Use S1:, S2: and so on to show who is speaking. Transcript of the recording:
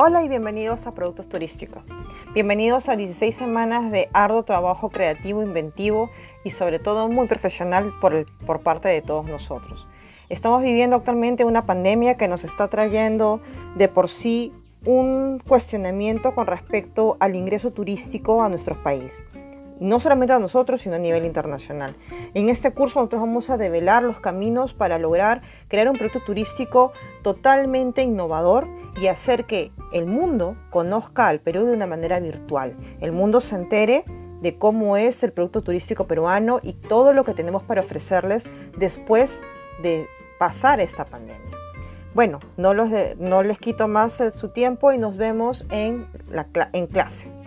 S1: Hola y bienvenidos a Productos Turísticos. Bienvenidos a 16 semanas de arduo trabajo creativo, inventivo y sobre todo muy profesional por, por parte de todos nosotros. Estamos viviendo actualmente una pandemia que nos está trayendo de por sí un cuestionamiento con respecto al ingreso turístico a nuestro país no solamente a nosotros, sino a nivel internacional. En este curso nosotros vamos a develar los caminos para lograr crear un producto turístico totalmente innovador y hacer que el mundo conozca al Perú de una manera virtual. El mundo se entere de cómo es el producto turístico peruano y todo lo que tenemos para ofrecerles después de pasar esta pandemia. Bueno, no, les quito más su tiempo y nos vemos en clase.